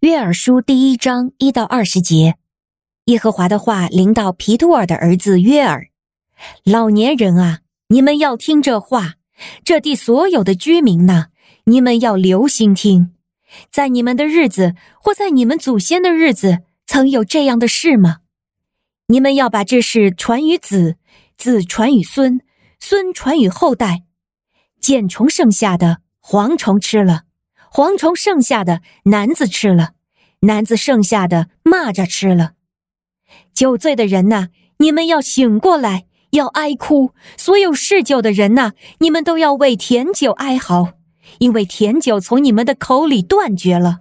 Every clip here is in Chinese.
约珥书第一章一到二十节，耶和华的话临到皮 tú 尔的儿子约珥：老年人啊，你们要听这话；这地所有的居民呢，你们要留心听。在你们的日子，或在你们祖先的日子，曾有这样的事吗？你们要把这事传与子，子传与孙，孙传与后代。茧虫剩下的，蝗虫吃了。蝗虫剩下的男子吃了，男子剩下的蚂蚱吃了。酒醉的人呐，你们要醒过来，要哀哭；所有嗜酒的人呐，你们都要为甜酒哀嚎，因为甜酒从你们的口里断绝了。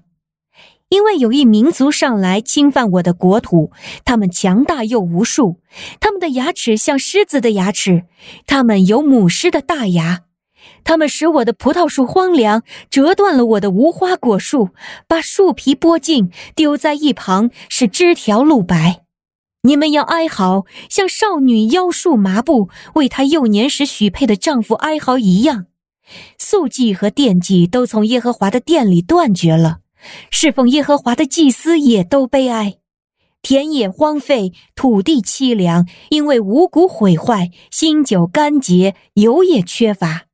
因为有一民族上来侵犯我的国土，他们强大又无数，他们的牙齿像狮子的牙齿，他们有母狮的大牙。他们使我的葡萄树荒凉，折断了我的无花果树，把树皮剥尽，丢在一旁，使枝条露白。你们要哀嚎，像少女腰束麻布，为她幼年时许配的丈夫哀嚎一样。素祭和奠祭都从耶和华的殿里断绝了，侍奉耶和华的祭司也都悲哀。田野荒废，土地凄凉，因为五谷毁坏，新酒干竭，油也缺乏。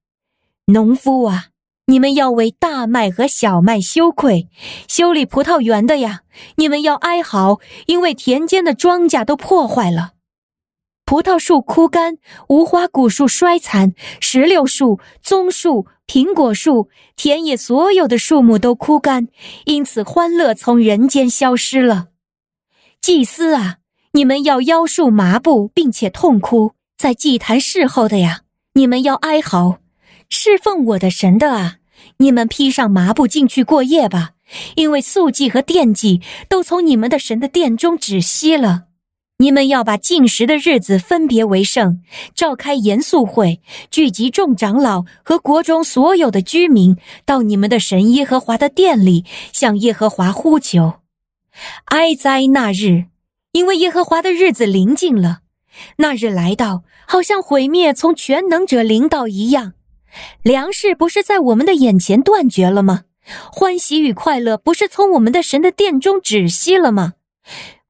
农夫啊，你们要为大麦和小麦羞愧；修理葡萄园的呀，你们要哀嚎，因为田间的庄稼都破坏了。葡萄树枯干，无花果树衰残，石榴树、棕树、苹果树，田野所有的树木都枯干，因此欢乐从人间消失了。祭司啊，你们要腰束麻布，并且痛哭；在祭坛侍候的呀，你们要哀嚎。侍奉我的神的啊，你们披上麻布进去过夜吧，因为素祭和奠祭都从你们的神的殿中止息了。你们要把禁食的日子分别为圣，召开严肃会，聚集众长老和国中所有的居民，到你们的神耶和华的殿里，向耶和华呼求。哀哉那日，因为耶和华的日子临近了，那日来到，好像毁灭从全能者临到一样。粮食不是在我们的眼前断绝了吗？欢喜与快乐不是从我们的神的殿中止息了吗？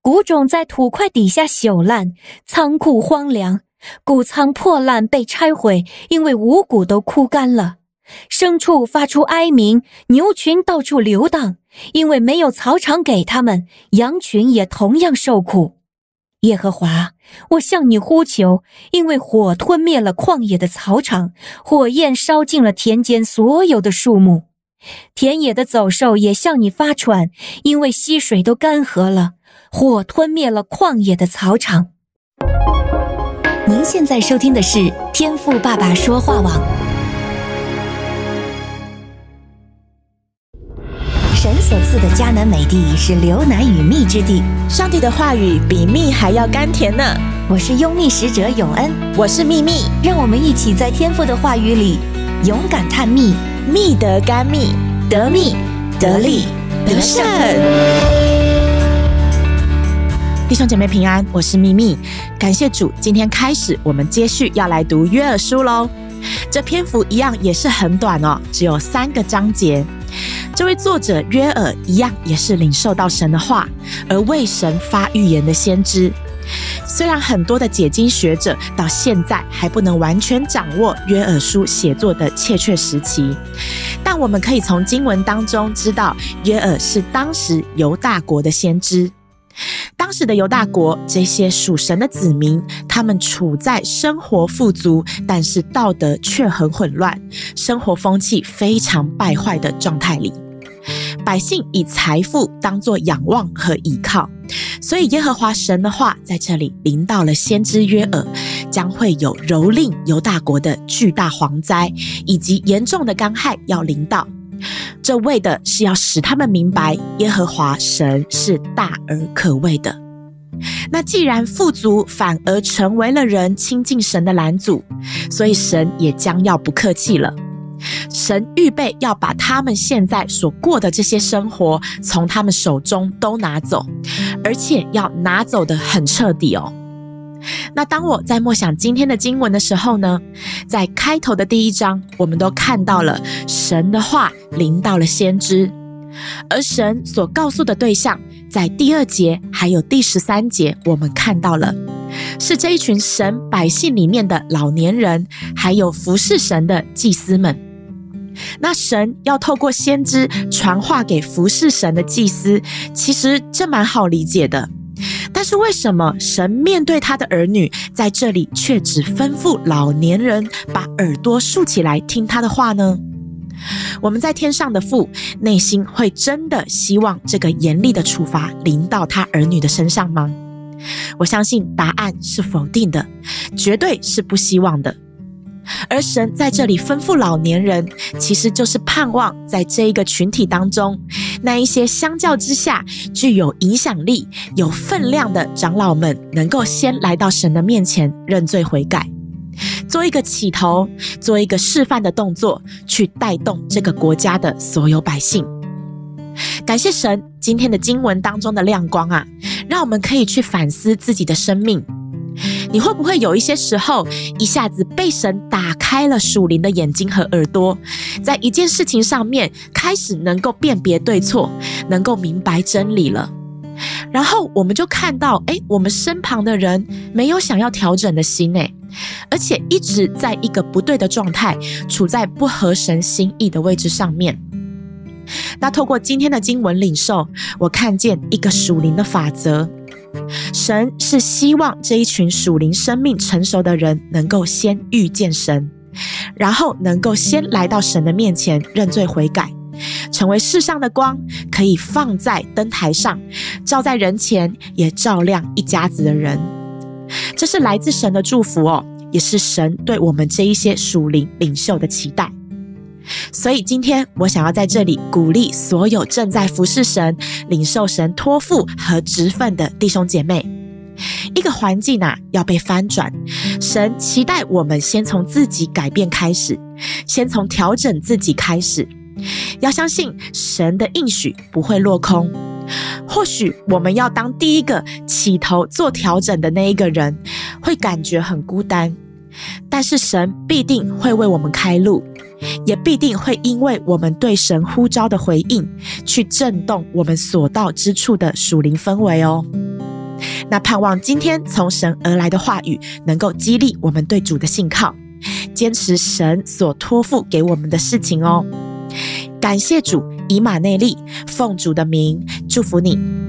谷种在土块底下朽烂，仓库荒凉，谷仓破烂被拆毁，因为五谷都枯干了。牲畜发出哀鸣，牛群到处游荡，因为没有草场给他们，羊群也同样受苦。耶和华，我向你呼求，因为火吞灭了旷野的草场，火焰烧尽了田间所有的树木，田野的走兽也向你发喘，因为溪水都干涸了。火吞灭了旷野的草场。您现在收听的是天赋爸爸说话网。神所赐的迦南美地是流奶与蜜之地，上帝的话语比蜜还要甘甜呢。我是拥蜜使者永恩，我是蜜蜜，让我们一起在天父的话语里勇敢探蜜，蜜得甘蜜，得蜜得利得胜。弟兄姐妹平安，我是蜜蜜，感谢主，今天开始我们接续要来读约珥书喽。这篇幅一样也是很短哦，只有三个章节。这位作者约尔一样也是领受到神的话而为神发预言的先知。虽然很多的解经学者到现在还不能完全掌握约尔书写作的确切时期，但我们可以从经文当中知道，约尔是当时犹大国的先知。当时的犹大国，这些属神的子民，他们处在生活富足，但是道德却很混乱，生活风气非常败坏的状态里。百姓以财富当作仰望和依靠，所以耶和华神的话在这里临到了先知约珥，将会有蹂躏犹大国的巨大蝗灾，以及严重的干旱要临到。这为的是要使他们明白，耶和华神是大而可畏的。那既然富足反而成为了人亲近神的拦阻，所以神也将要不客气了。神预备要把他们现在所过的这些生活从他们手中都拿走，而且要拿走得很彻底哦。那当我在默想今天的经文的时候呢，在开头的第一章，我们都看到了神的话临到了先知，而神所告诉的对象，在第二节还有第十三节，我们看到了，是这一群神百姓里面的老年人，还有服侍神的祭司们。那神要透过先知传话给服侍神的祭司，其实这蛮好理解的。但是为什么神面对他的儿女，在这里却只吩咐老年人把耳朵竖起来听他的话呢？我们在天上的父，内心会真的希望这个严厉的处罚临到他儿女的身上吗？我相信答案是否定的，绝对是不希望的。而神在这里吩咐老年人，其实就是盼望在这一个群体当中，那一些相较之下具有影响力、有分量的长老们，能够先来到神的面前认罪悔改，做一个起头，做一个示范的动作，去带动这个国家的所有百姓。感谢神今天的经文当中的亮光啊，让我们可以去反思自己的生命。你会不会有一些时候，一下子被神打开了属灵的眼睛和耳朵，在一件事情上面开始能够辨别对错，能够明白真理了？然后我们就看到，哎，我们身旁的人没有想要调整的心，哎，而且一直在一个不对的状态，处在不合神心意的位置上面。那透过今天的经文领受，我看见一个属灵的法则。神是希望这一群属灵生命成熟的人能够先遇见神，然后能够先来到神的面前认罪悔改，成为世上的光，可以放在灯台上，照在人前，也照亮一家子的人。这是来自神的祝福哦，也是神对我们这一些属灵领袖的期待。所以今天我想要在这里鼓励所有正在服侍神、领受神托付和职分的弟兄姐妹，一个环境啊要被翻转，神期待我们先从自己改变开始，先从调整自己开始，要相信神的应许不会落空。或许我们要当第一个起头做调整的那一个人，会感觉很孤单，但是神必定会为我们开路。也必定会因为我们对神呼召的回应，去震动我们所到之处的属灵氛围哦。那盼望今天从神而来的话语，能够激励我们对主的信靠，坚持神所托付给我们的事情哦。感谢主，以马内利，奉主的名祝福你。